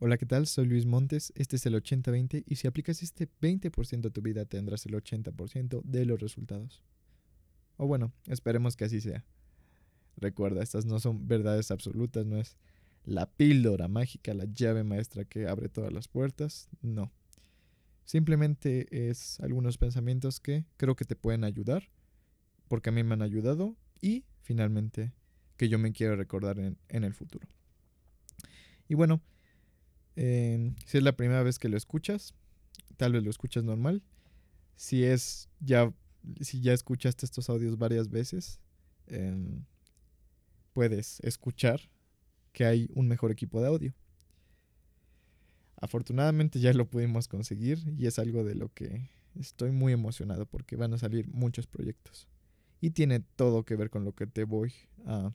Hola, ¿qué tal? Soy Luis Montes, este es el 80-20 y si aplicas este 20% a tu vida tendrás el 80% de los resultados. O bueno, esperemos que así sea. Recuerda, estas no son verdades absolutas, no es la píldora mágica, la llave maestra que abre todas las puertas, no. Simplemente es algunos pensamientos que creo que te pueden ayudar, porque a mí me han ayudado y finalmente que yo me quiero recordar en, en el futuro. Y bueno, si es la primera vez que lo escuchas, tal vez lo escuchas normal. Si es ya, si ya escuchaste estos audios varias veces, em, puedes escuchar que hay un mejor equipo de audio. Afortunadamente ya lo pudimos conseguir y es algo de lo que estoy muy emocionado porque van a salir muchos proyectos. Y tiene todo que ver con lo que te voy a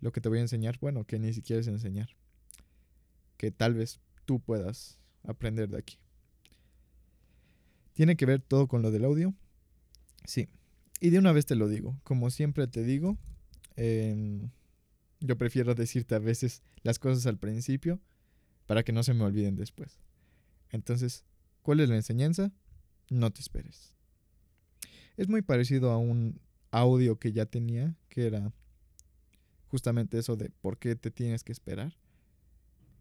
lo que te voy a enseñar, bueno, que ni siquiera es enseñar que tal vez tú puedas aprender de aquí. ¿Tiene que ver todo con lo del audio? Sí. Y de una vez te lo digo, como siempre te digo, em, yo prefiero decirte a veces las cosas al principio para que no se me olviden después. Entonces, ¿cuál es la enseñanza? No te esperes. Es muy parecido a un audio que ya tenía, que era justamente eso de por qué te tienes que esperar.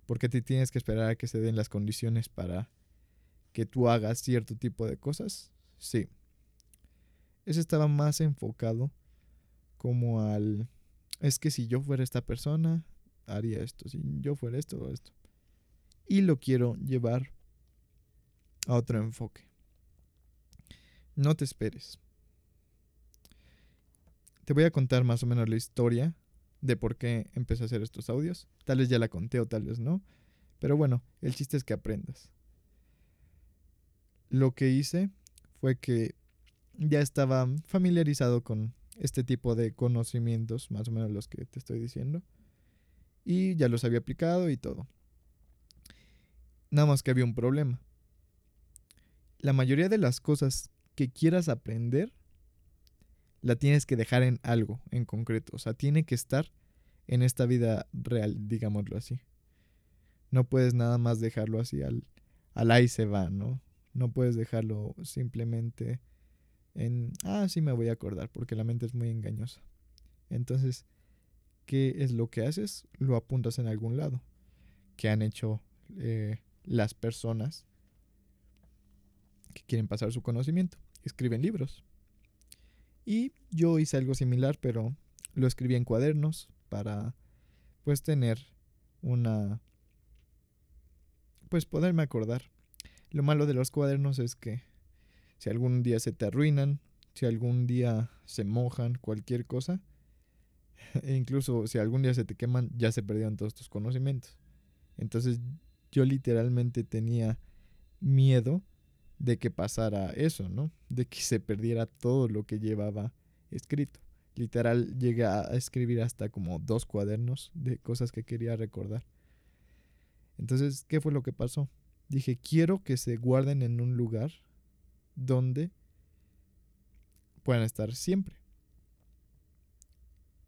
Porque te tienes que esperar a que se den las condiciones para que tú hagas cierto tipo de cosas. Sí. Ese estaba más enfocado como al... Es que si yo fuera esta persona, haría esto. Si yo fuera esto o esto. Y lo quiero llevar a otro enfoque. No te esperes. Te voy a contar más o menos la historia de por qué empecé a hacer estos audios. Tal vez ya la conté o tal vez no. Pero bueno, el chiste es que aprendas. Lo que hice fue que ya estaba familiarizado con este tipo de conocimientos, más o menos los que te estoy diciendo. Y ya los había aplicado y todo. Nada más que había un problema. La mayoría de las cosas que quieras aprender la tienes que dejar en algo en concreto. O sea, tiene que estar en esta vida real, digámoslo así. No puedes nada más dejarlo así al, al ahí se va, ¿no? No puedes dejarlo simplemente en, ah, sí me voy a acordar, porque la mente es muy engañosa. Entonces, ¿qué es lo que haces? Lo apuntas en algún lado. Que han hecho eh, las personas que quieren pasar su conocimiento. Escriben libros. Y yo hice algo similar, pero lo escribí en cuadernos para pues tener una pues poderme acordar. Lo malo de los cuadernos es que si algún día se te arruinan, si algún día se mojan, cualquier cosa, e incluso si algún día se te queman, ya se perdieron todos tus conocimientos. Entonces yo literalmente tenía miedo de que pasara eso, ¿no? De que se perdiera todo lo que llevaba escrito. Literal, llegué a escribir hasta como dos cuadernos de cosas que quería recordar. Entonces, ¿qué fue lo que pasó? Dije, quiero que se guarden en un lugar donde puedan estar siempre.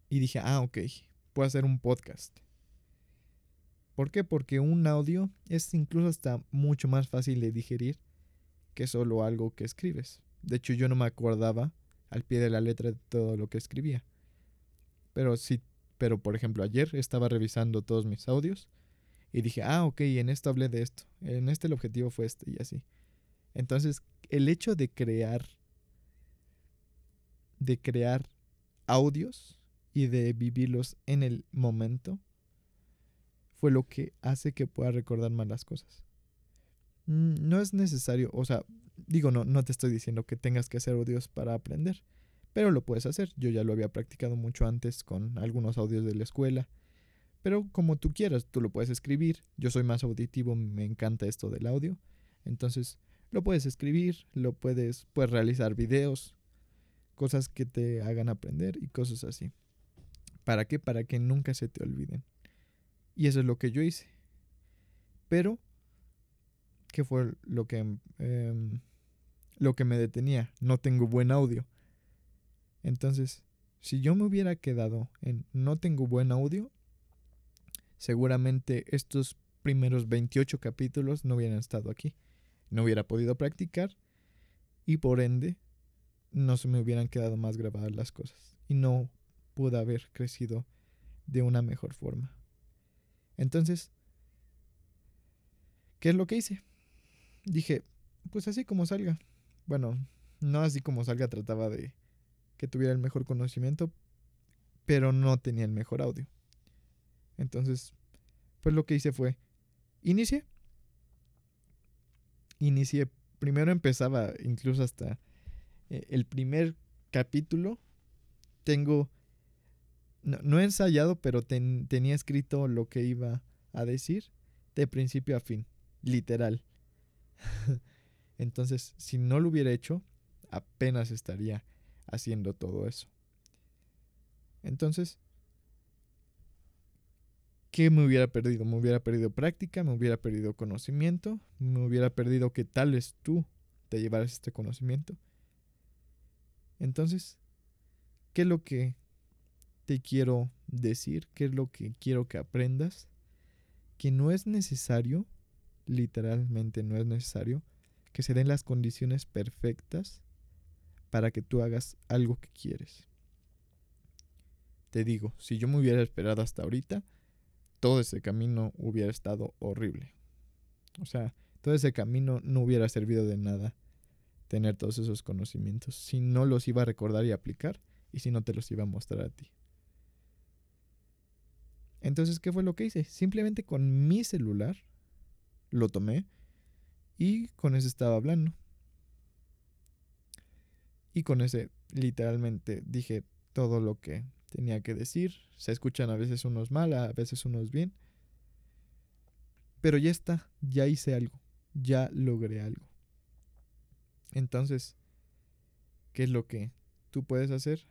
Y dije, ah, ok, puedo hacer un podcast. ¿Por qué? Porque un audio es incluso hasta mucho más fácil de digerir que solo algo que escribes. De hecho, yo no me acordaba al pie de la letra de todo lo que escribía. Pero sí, pero por ejemplo, ayer estaba revisando todos mis audios y dije, ah, ok, en esto hablé de esto, en este el objetivo fue este y así. Entonces, el hecho de crear, de crear audios y de vivirlos en el momento, fue lo que hace que pueda recordar más las cosas. Mm, no es necesario, o sea, digo, no, no te estoy diciendo que tengas que hacer audios para aprender, pero lo puedes hacer. Yo ya lo había practicado mucho antes con algunos audios de la escuela, pero como tú quieras, tú lo puedes escribir. Yo soy más auditivo, me encanta esto del audio, entonces lo puedes escribir, lo puedes, puedes realizar videos, cosas que te hagan aprender y cosas así. ¿Para qué? Para que nunca se te olviden. Y eso es lo que yo hice. Pero ¿Qué fue lo que, em, lo que me detenía? No tengo buen audio. Entonces, si yo me hubiera quedado en no tengo buen audio, seguramente estos primeros 28 capítulos no hubieran estado aquí. No hubiera podido practicar y por ende no se me hubieran quedado más grabadas las cosas y no pude haber crecido de una mejor forma. Entonces, ¿qué es lo que hice? Dije, pues así como salga. Bueno, no así como salga, trataba de que tuviera el mejor conocimiento, pero no tenía el mejor audio. Entonces, pues lo que hice fue, inicié. Inicié, primero empezaba incluso hasta eh, el primer capítulo. Tengo, no, he ensayado, pero tenía escrito lo que iba a decir de principio a fin, literal. Entonces, si no lo hubiera hecho, apenas estaría haciendo todo eso. Entonces, ¿qué me hubiera perdido? Me hubiera perdido práctica, me hubiera perdido conocimiento, me hubiera perdido que tal vez tú te llevaras este conocimiento. Entonces, ¿qué es lo que te quiero decir? ¿Qué es lo que quiero que aprendas? Que no es necesario, literalmente no es necesario, que se den las condiciones perfectas para que tú hagas algo que quieres. Te digo, si yo me hubiera esperado hasta ahorita, todo ese camino hubiera estado horrible. O sea, todo ese camino no hubiera servido de nada tener todos esos conocimientos si no los iba a recordar y aplicar y si no te los iba a mostrar a ti. Entonces, ¿qué fue lo que hice? Simplemente con mi celular lo tomé y con ese estaba hablando. Y con ese literalmente dije todo lo que tenía que decir. Se escuchan a veces unos mal, a veces unos bien. Pero ya está, ya hice algo, ya logré algo. Entonces, ¿qué es lo que tú puedes hacer?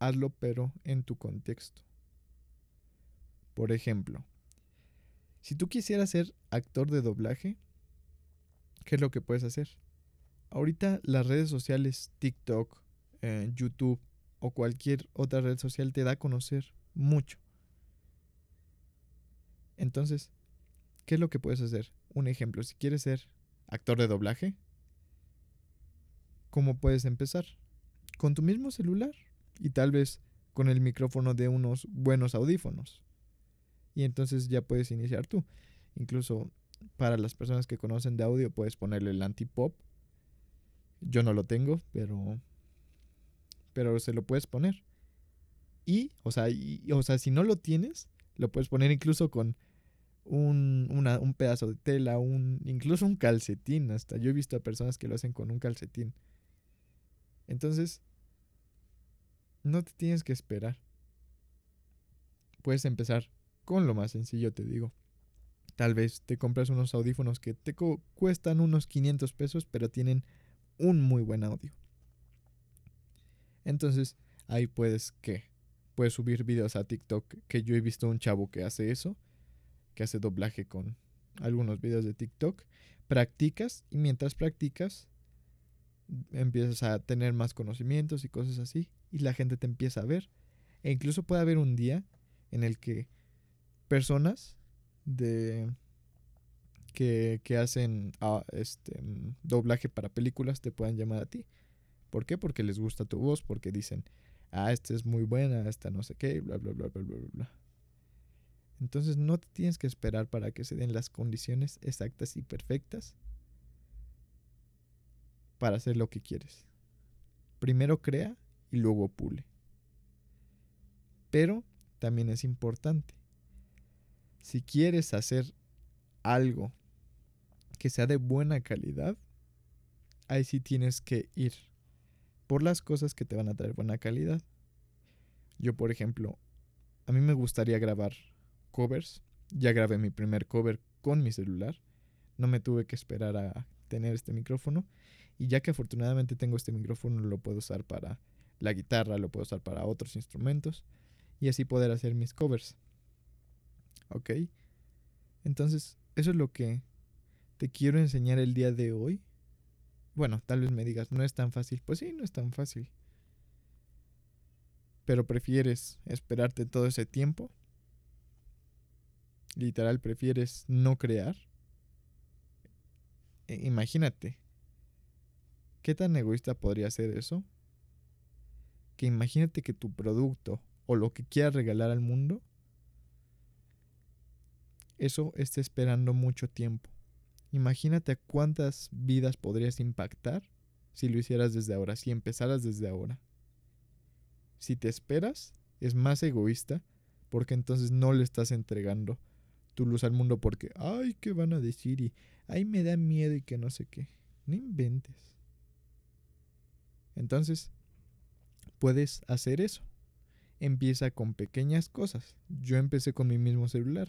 Hazlo pero en tu contexto. Por ejemplo, si tú quisieras ser actor de doblaje, ¿qué es lo que puedes hacer? Ahorita las redes sociales, TikTok, eh, YouTube o cualquier otra red social te da a conocer mucho. Entonces, ¿qué es lo que puedes hacer? Un ejemplo, si quieres ser actor de doblaje, ¿cómo puedes empezar? Con tu mismo celular y tal vez con el micrófono de unos buenos audífonos. Y entonces ya puedes iniciar tú. Incluso para las personas que conocen de audio puedes ponerle el antipop. Yo no lo tengo, pero pero se lo puedes poner. Y, o sea, o sea, si no lo tienes, lo puedes poner incluso con un, un pedazo de tela, un, incluso un calcetín. Hasta yo he visto a personas que lo hacen con un calcetín. Entonces, no te tienes que esperar. Puedes empezar con lo más sencillo, te digo. Tal vez te compras unos audífonos que te cuestan unos 500 pesos, pero tienen un muy buen audio. Entonces, ahí puedes que puedes subir videos a TikTok, que yo he visto un chavo que hace eso, que hace doblaje con algunos videos de TikTok. Practicas y mientras practicas empiezas a tener más conocimientos y cosas así y la gente te empieza a ver. E incluso puede haber un día en el que personas de que, que hacen ah, este doblaje para películas te puedan llamar a ti. ¿Por qué? Porque les gusta tu voz, porque dicen, ah, esta es muy buena, esta no sé qué, bla, bla, bla, bla, bla, bla. Entonces no te tienes que esperar para que se den las condiciones exactas y perfectas para hacer lo que quieres. Primero crea y luego pule. Pero también es importante. Si quieres hacer algo que sea de buena calidad, ahí sí tienes que ir por las cosas que te van a traer buena calidad. Yo, por ejemplo, a mí me gustaría grabar covers. Ya grabé mi primer cover con mi celular. No me tuve que esperar a tener este micrófono. Y ya que afortunadamente tengo este micrófono, lo puedo usar para la guitarra, lo puedo usar para otros instrumentos. Y así poder hacer mis covers. ¿Ok? Entonces, eso es lo que te quiero enseñar el día de hoy. Bueno, tal vez me digas, no es tan fácil. Pues sí, no es tan fácil. Pero prefieres esperarte todo ese tiempo. literal prefieres no crear, e, imagínate, ¿qué tan egoísta podría ser eso? Que imagínate que tu producto o lo que quieras regalar al mundo, eso esté esperando mucho tiempo. Imagínate cuántas vidas podrías impactar si lo hicieras desde ahora, si empezaras desde ahora. Si te esperas, es más egoísta porque entonces no le estás entregando tu luz al mundo porque, ay, ¿qué van a decir? Y, ay, me da miedo y que no sé qué. No inventes. Entonces, puedes hacer eso. Empieza con pequeñas cosas. Yo empecé con mi mismo celular.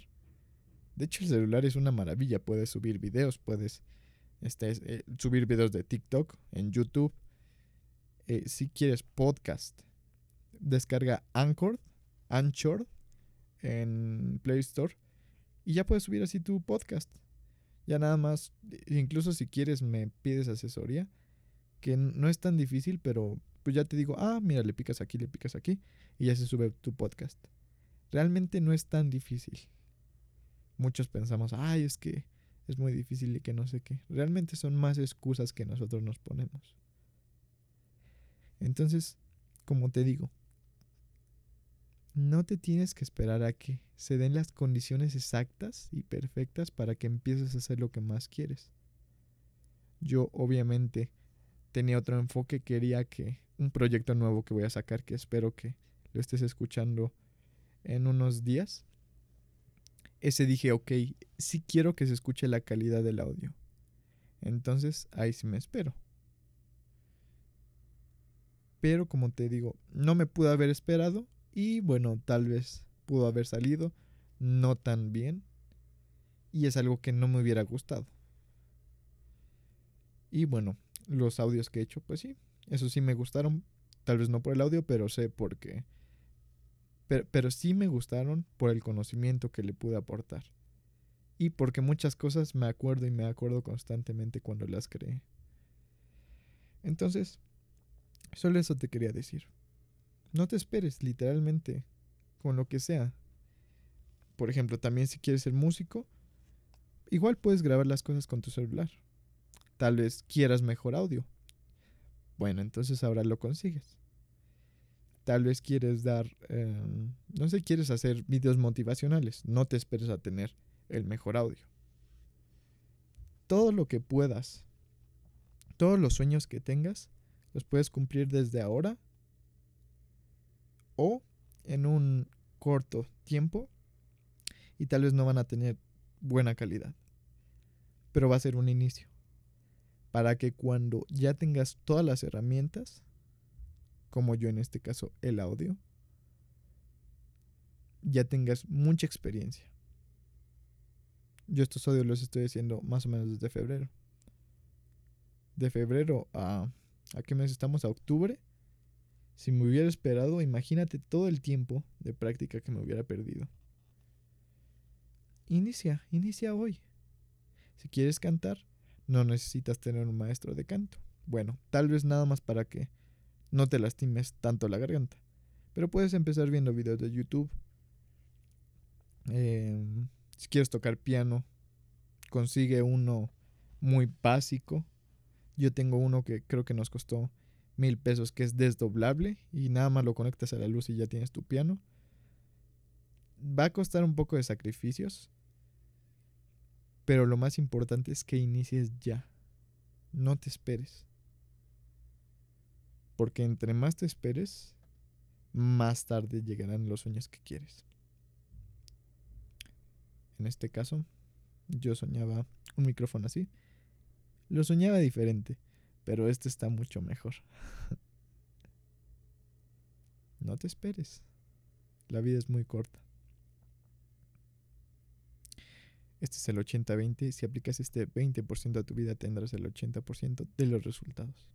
De hecho, el celular es una maravilla. Puedes subir videos, puedes este, eh, subir videos de TikTok, en YouTube. Eh, si quieres podcast, descarga Anchor, Anchor en Play Store y ya puedes subir así tu podcast. Ya nada más, incluso si quieres me pides asesoría, que no es tan difícil, pero pues ya te digo, ah, mira, le picas aquí, le picas aquí y ya se sube tu podcast. Realmente no es tan difícil. Muchos pensamos, ay, es que es muy difícil y que no sé qué. Realmente son más excusas que nosotros nos ponemos. Entonces, como te digo, no te tienes que esperar a que se den las condiciones exactas y perfectas para que empieces a hacer lo que más quieres. Yo obviamente tenía otro enfoque, quería que un proyecto nuevo que voy a sacar, que espero que lo estés escuchando en unos días. Ese dije, ok, sí quiero que se escuche la calidad del audio. Entonces ahí sí me espero. Pero como te digo, no me pude haber esperado y bueno, tal vez pudo haber salido no tan bien. Y es algo que no me hubiera gustado. Y bueno, los audios que he hecho, pues sí, eso sí me gustaron. Tal vez no por el audio, pero sé por qué. Pero, sí me gustaron por el conocimiento que le pude aportar. Y porque muchas cosas me acuerdo y me acuerdo constantemente cuando las creé. Entonces, solo eso te quería decir. No te esperes, literalmente, con lo que sea. Por ejemplo, también si quieres ser músico, igual puedes grabar las cosas con tu celular. Tal vez quieras mejor audio. Bueno, entonces ahora lo consigues. Tal vez quieres dar, em, no sé, quieres hacer videos motivacionales. No te esperes a tener el mejor audio. Todo lo que puedas, todos los sueños que tengas, los puedes cumplir desde ahora o en un corto tiempo y tal vez no van a tener buena calidad. Pero va a ser un inicio. Para que cuando ya tengas todas las herramientas, como yo en este caso el audio, ya tengas mucha experiencia. Yo estos audios los estoy haciendo más o menos desde febrero. De febrero a... ¿A qué mes estamos? A octubre si me hubiera esperado, imagínate todo el tiempo de práctica que me hubiera perdido. Inicia, inicia hoy. Si quieres cantar, no necesitas tener un maestro de canto. Bueno, tal vez nada más para que no te lastimes tanto la garganta. Pero puedes empezar viendo videos de YouTube. Em, si quieres tocar piano, consigue uno muy básico. Yo tengo uno que creo que nos costó mil pesos que es desdoblable y nada más lo conectas a la luz y ya tienes tu piano. Va a costar un poco de sacrificios, pero lo más importante es que inicies ya. No te esperes. Porque entre más te esperes, más tarde llegarán los sueños que quieres. En este caso, yo soñaba un micrófono así. Lo soñaba diferente pero este está mucho mejor. no te esperes. La vida es muy corta. Este es el 80-20. Si aplicas este 20% a tu vida, tendrás el 80% de los resultados.